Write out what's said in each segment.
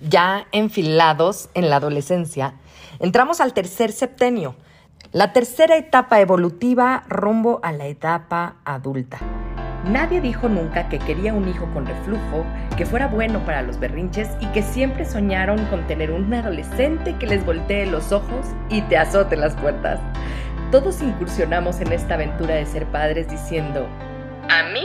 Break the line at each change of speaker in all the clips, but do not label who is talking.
ya enfilados en la adolescencia, entramos al tercer septenio, la tercera etapa evolutiva rumbo a la etapa adulta. Nadie dijo nunca que quería un hijo con reflujo, que fuera bueno para los berrinches y que siempre soñaron con tener un adolescente que les voltee los ojos y te azote las puertas. Todos incursionamos en esta aventura de ser padres diciendo, a mí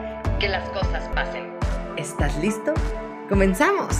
que las cosas pasen. ¿Estás listo? ¡Comenzamos!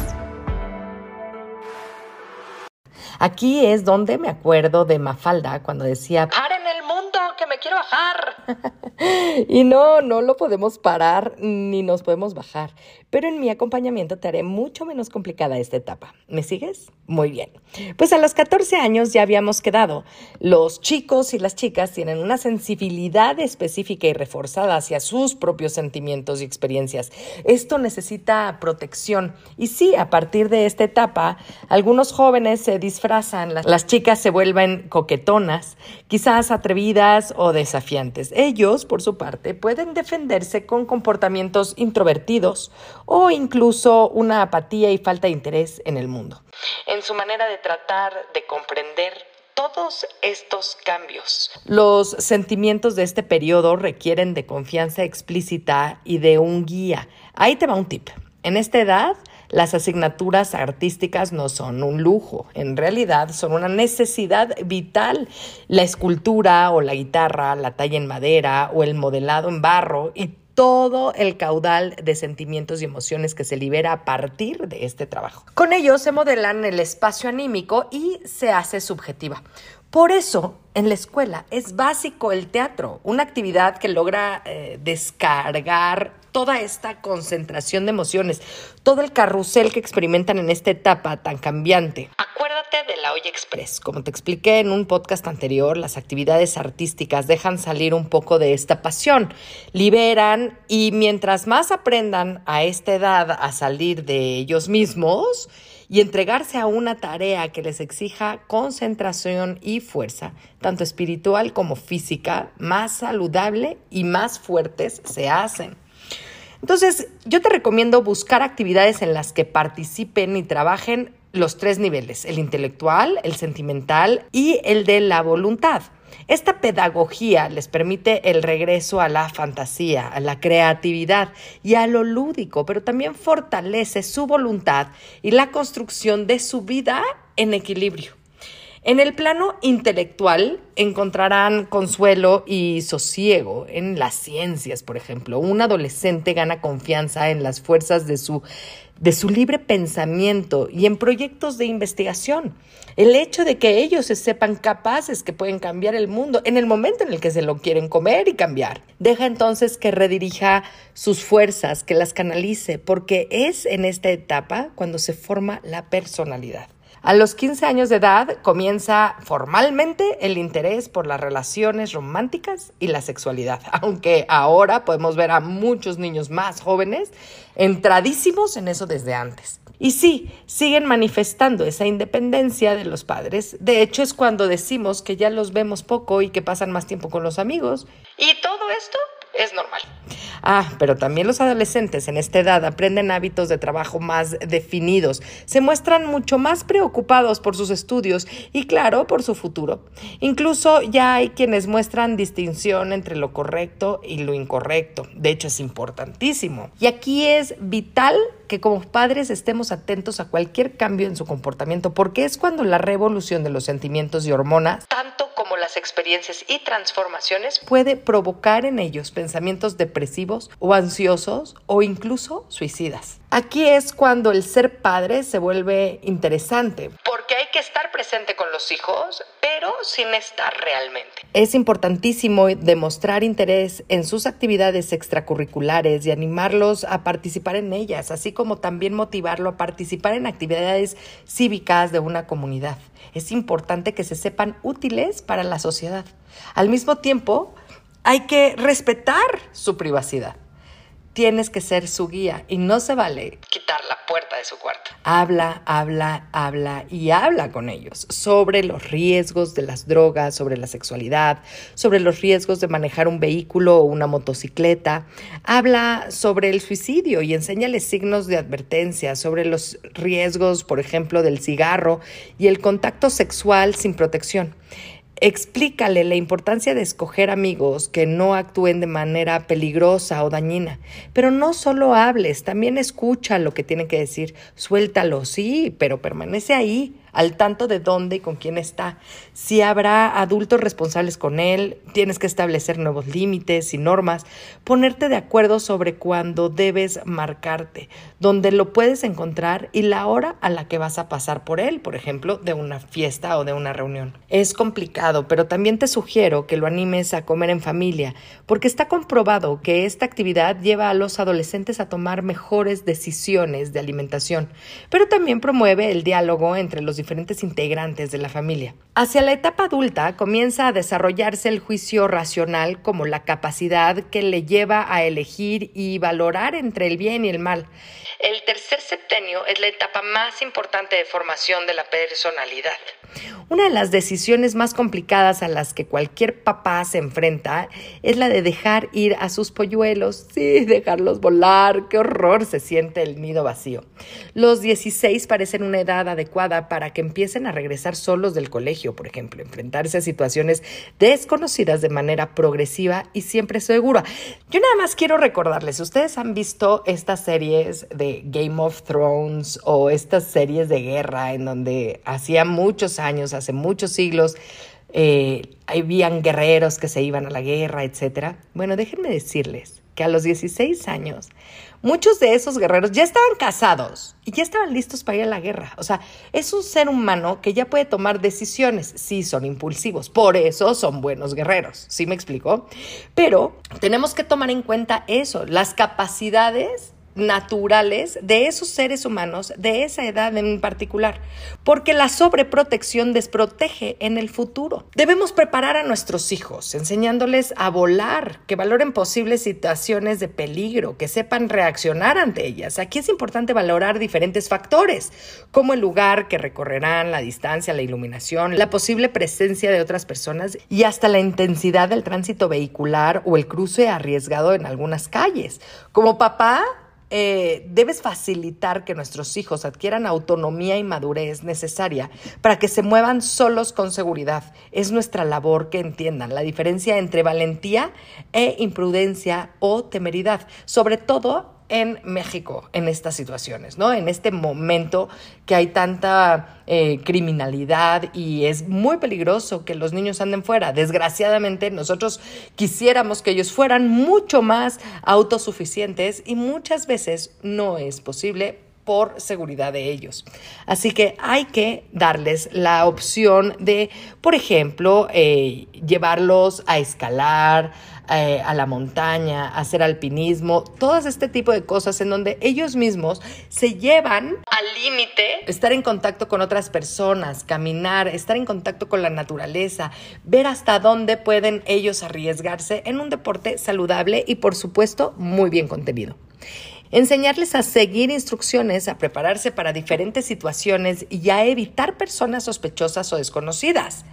Aquí es donde me acuerdo de Mafalda cuando decía, ¡paren el mundo, que me quiero bajar! y no, no lo podemos parar ni nos podemos bajar pero en mi acompañamiento te haré mucho menos complicada esta etapa. ¿Me sigues? Muy bien. Pues a los 14 años ya habíamos quedado. Los chicos y las chicas tienen una sensibilidad específica y reforzada hacia sus propios sentimientos y experiencias. Esto necesita protección. Y sí, a partir de esta etapa, algunos jóvenes se disfrazan, las chicas se vuelven coquetonas, quizás atrevidas o desafiantes. Ellos, por su parte, pueden defenderse con comportamientos introvertidos o incluso una apatía y falta de interés en el mundo. En su manera de tratar de comprender todos estos cambios. Los sentimientos de este periodo requieren de confianza explícita y de un guía. Ahí te va un tip. En esta edad, las asignaturas artísticas no son un lujo, en realidad son una necesidad vital. La escultura o la guitarra, la talla en madera o el modelado en barro y todo el caudal de sentimientos y emociones que se libera a partir de este trabajo. Con ello se modelan el espacio anímico y se hace subjetiva. Por eso, en la escuela es básico el teatro, una actividad que logra eh, descargar toda esta concentración de emociones, todo el carrusel que experimentan en esta etapa tan cambiante. De la Olla Express. Como te expliqué en un podcast anterior, las actividades artísticas dejan salir un poco de esta pasión, liberan y mientras más aprendan a esta edad a salir de ellos mismos, y entregarse a una tarea que les exija concentración y fuerza, tanto espiritual como física, más saludable y más fuertes se hacen. Entonces, yo te recomiendo buscar actividades en las que participen y trabajen los tres niveles, el intelectual, el sentimental y el de la voluntad. Esta pedagogía les permite el regreso a la fantasía, a la creatividad y a lo lúdico, pero también fortalece su voluntad y la construcción de su vida en equilibrio. En el plano intelectual encontrarán consuelo y sosiego en las ciencias, por ejemplo. Un adolescente gana confianza en las fuerzas de su, de su libre pensamiento y en proyectos de investigación. El hecho de que ellos se sepan capaces que pueden cambiar el mundo en el momento en el que se lo quieren comer y cambiar. Deja entonces que redirija sus fuerzas, que las canalice, porque es en esta etapa cuando se forma la personalidad. A los 15 años de edad comienza formalmente el interés por las relaciones románticas y la sexualidad, aunque ahora podemos ver a muchos niños más jóvenes entradísimos en eso desde antes. Y sí, siguen manifestando esa independencia de los padres. De hecho, es cuando decimos que ya los vemos poco y que pasan más tiempo con los amigos. Y todo esto es normal. Ah, pero también los adolescentes en esta edad aprenden hábitos de trabajo más definidos, se muestran mucho más preocupados por sus estudios y claro, por su futuro. Incluso ya hay quienes muestran distinción entre lo correcto y lo incorrecto. De hecho, es importantísimo. Y aquí es vital que como padres estemos atentos a cualquier cambio en su comportamiento, porque es cuando la revolución de los sentimientos y hormonas, tanto como las experiencias y transformaciones, puede provocar en ellos pensamientos depresivos o ansiosos o incluso suicidas. Aquí es cuando el ser padre se vuelve interesante, porque hay que estar presente con los hijos, pero sin estar realmente. Es importantísimo demostrar interés en sus actividades extracurriculares y animarlos a participar en ellas, así como también motivarlo a participar en actividades cívicas de una comunidad. Es importante que se sepan útiles para la sociedad. Al mismo tiempo, hay que respetar su privacidad tienes que ser su guía y no se vale quitar la Habla, habla, habla y habla con ellos sobre los riesgos de las drogas, sobre la sexualidad, sobre los riesgos de manejar un vehículo o una motocicleta. Habla sobre el suicidio y enséñales signos de advertencia, sobre los riesgos, por ejemplo, del cigarro y el contacto sexual sin protección. Explícale la importancia de escoger amigos que no actúen de manera peligrosa o dañina. Pero no solo hables, también escucha lo que tienen que decir. Suéltalo, sí, pero permanece ahí al tanto de dónde y con quién está. Si habrá adultos responsables con él, tienes que establecer nuevos límites y normas, ponerte de acuerdo sobre cuándo debes marcarte, dónde lo puedes encontrar y la hora a la que vas a pasar por él, por ejemplo, de una fiesta o de una reunión. Es complicado, pero también te sugiero que lo animes a comer en familia, porque está comprobado que esta actividad lleva a los adolescentes a tomar mejores decisiones de alimentación, pero también promueve el diálogo entre los diferentes integrantes de la familia. Hacia la etapa adulta comienza a desarrollarse el juicio racional como la capacidad que le lleva a elegir y valorar entre el bien y el mal. El tercer septenio es la etapa más importante de formación de la personalidad. Una de las decisiones más complicadas a las que cualquier papá se enfrenta es la de dejar ir a sus polluelos. Sí, dejarlos volar. Qué horror se siente el nido vacío. Los 16 parecen una edad adecuada para que empiecen a regresar solos del colegio, por ejemplo, enfrentarse a situaciones desconocidas de manera progresiva y siempre segura. Yo nada más quiero recordarles, ustedes han visto estas series de Game of Thrones o estas series de guerra en donde hacía muchos años, hace muchos siglos, eh, habían guerreros que se iban a la guerra, etc. Bueno, déjenme decirles que a los 16 años, muchos de esos guerreros ya estaban casados y ya estaban listos para ir a la guerra. O sea, es un ser humano que ya puede tomar decisiones. Sí, son impulsivos, por eso son buenos guerreros. ¿Sí me explico? Pero tenemos que tomar en cuenta eso, las capacidades naturales de esos seres humanos de esa edad en particular, porque la sobreprotección desprotege en el futuro. Debemos preparar a nuestros hijos, enseñándoles a volar, que valoren posibles situaciones de peligro, que sepan reaccionar ante ellas. Aquí es importante valorar diferentes factores, como el lugar que recorrerán, la distancia, la iluminación, la posible presencia de otras personas y hasta la intensidad del tránsito vehicular o el cruce arriesgado en algunas calles. Como papá, eh, debes facilitar que nuestros hijos adquieran autonomía y madurez necesaria para que se muevan solos con seguridad. Es nuestra labor que entiendan la diferencia entre valentía e imprudencia o temeridad, sobre todo en México en estas situaciones, ¿no? En este momento que hay tanta eh, criminalidad y es muy peligroso que los niños anden fuera. Desgraciadamente, nosotros quisiéramos que ellos fueran mucho más autosuficientes y muchas veces no es posible por seguridad de ellos. Así que hay que darles la opción de, por ejemplo, eh, llevarlos a escalar, eh, a la montaña, hacer alpinismo, todas este tipo de cosas en donde ellos mismos se llevan al límite, estar en contacto con otras personas, caminar, estar en contacto con la naturaleza, ver hasta dónde pueden ellos arriesgarse en un deporte saludable y por supuesto muy bien contenido enseñarles a seguir instrucciones, a prepararse para diferentes situaciones y a evitar personas sospechosas o desconocidas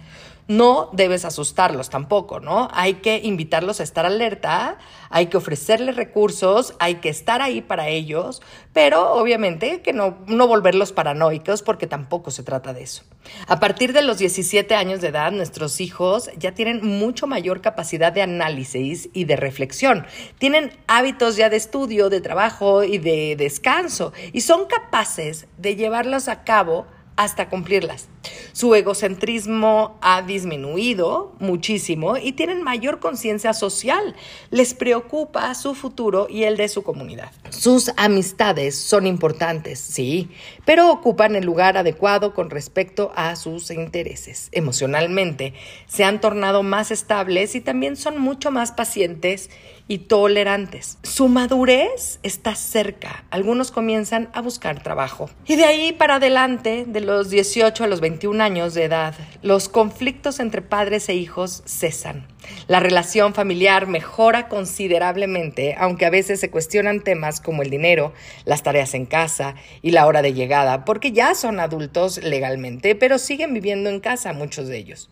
no debes asustarlos tampoco, ¿no? Hay que invitarlos a estar alerta, hay que ofrecerles recursos, hay que estar ahí para ellos, pero obviamente que no, no volverlos paranoicos porque tampoco se trata de eso. A partir de los 17 años de edad, nuestros hijos ya tienen mucho mayor capacidad de análisis y de reflexión. Tienen hábitos ya de estudio, de trabajo y de descanso y son capaces de llevarlos a cabo hasta cumplirlas. Su egocentrismo ha disminuido muchísimo y tienen mayor conciencia social. Les preocupa su futuro y el de su comunidad. Sus amistades son importantes, sí, pero ocupan el lugar adecuado con respecto a sus intereses. Emocionalmente se han tornado más estables y también son mucho más pacientes y tolerantes. Su madurez está cerca. Algunos comienzan a buscar trabajo. Y de ahí para adelante, de los 18 a los 21 años de edad, los conflictos entre padres e hijos cesan. La relación familiar mejora considerablemente, aunque a veces se cuestionan temas como el dinero, las tareas en casa y la hora de llegada, porque ya son adultos legalmente, pero siguen viviendo en casa muchos de ellos.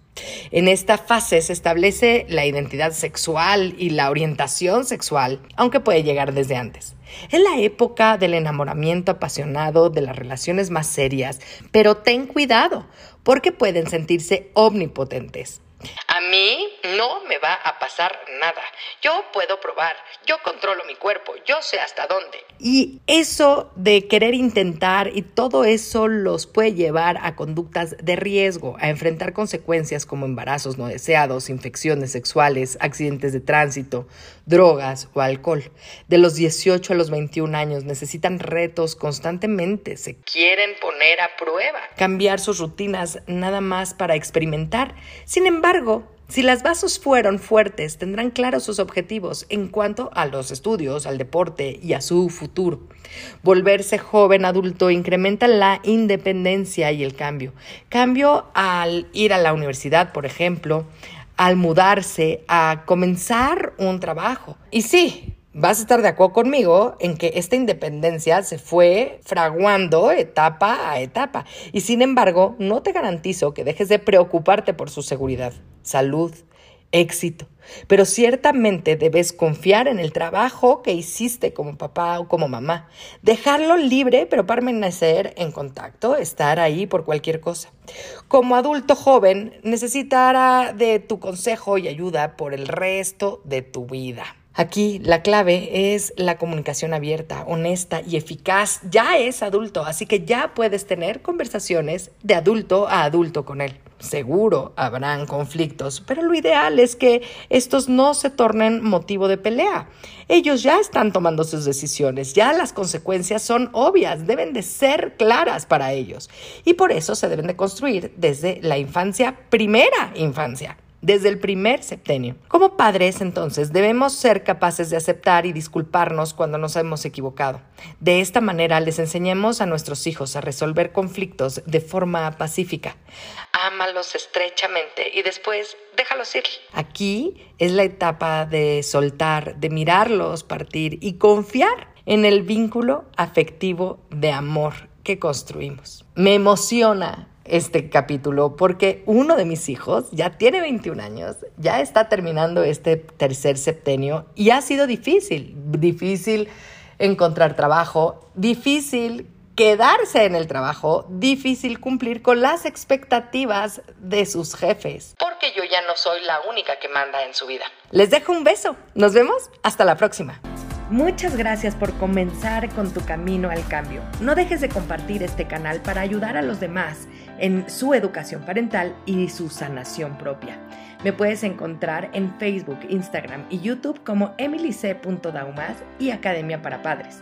En esta fase se establece la identidad sexual y la orientación sexual, aunque puede llegar desde antes. Es la época del enamoramiento apasionado, de las relaciones más serias, pero ten cuidado, porque pueden sentirse omnipotentes. A mí no me va a pasar nada. Yo puedo probar, yo controlo mi cuerpo, yo sé hasta dónde. Y eso de querer intentar y todo eso los puede llevar a conductas de riesgo, a enfrentar consecuencias como embarazos no deseados, infecciones sexuales, accidentes de tránsito, drogas o alcohol. De los 18 a los 21 años necesitan retos constantemente, se quieren poner a prueba, cambiar sus rutinas nada más para experimentar. Sin embargo, si las bases fueron fuertes, tendrán claros sus objetivos en cuanto a los estudios, al deporte y a su futuro. Volverse joven adulto incrementa la independencia y el cambio. Cambio al ir a la universidad, por ejemplo, al mudarse, a comenzar un trabajo. Y sí, vas a estar de acuerdo conmigo en que esta independencia se fue fraguando etapa a etapa. Y sin embargo, no te garantizo que dejes de preocuparte por su seguridad, salud, éxito. Pero ciertamente debes confiar en el trabajo que hiciste como papá o como mamá. Dejarlo libre, pero permanecer en contacto, estar ahí por cualquier cosa. Como adulto joven, necesitará de tu consejo y ayuda por el resto de tu vida. Aquí la clave es la comunicación abierta, honesta y eficaz. Ya es adulto, así que ya puedes tener conversaciones de adulto a adulto con él. Seguro habrán conflictos, pero lo ideal es que estos no se tornen motivo de pelea. Ellos ya están tomando sus decisiones, ya las consecuencias son obvias, deben de ser claras para ellos. Y por eso se deben de construir desde la infancia, primera infancia desde el primer septenio. Como padres, entonces, debemos ser capaces de aceptar y disculparnos cuando nos hemos equivocado. De esta manera les enseñemos a nuestros hijos a resolver conflictos de forma pacífica. Ámalos estrechamente y después déjalos ir. Aquí es la etapa de soltar, de mirarlos partir y confiar en el vínculo afectivo de amor que construimos. Me emociona este capítulo porque uno de mis hijos ya tiene 21 años, ya está terminando este tercer septenio y ha sido difícil, difícil encontrar trabajo, difícil quedarse en el trabajo, difícil cumplir con las expectativas de sus jefes. Porque yo ya no soy la única que manda en su vida. Les dejo un beso. Nos vemos. Hasta la próxima. Muchas gracias por comenzar con tu camino al cambio. No dejes de compartir este canal para ayudar a los demás en su educación parental y su sanación propia. Me puedes encontrar en Facebook, Instagram y YouTube como emilyc.daumas y Academia para Padres.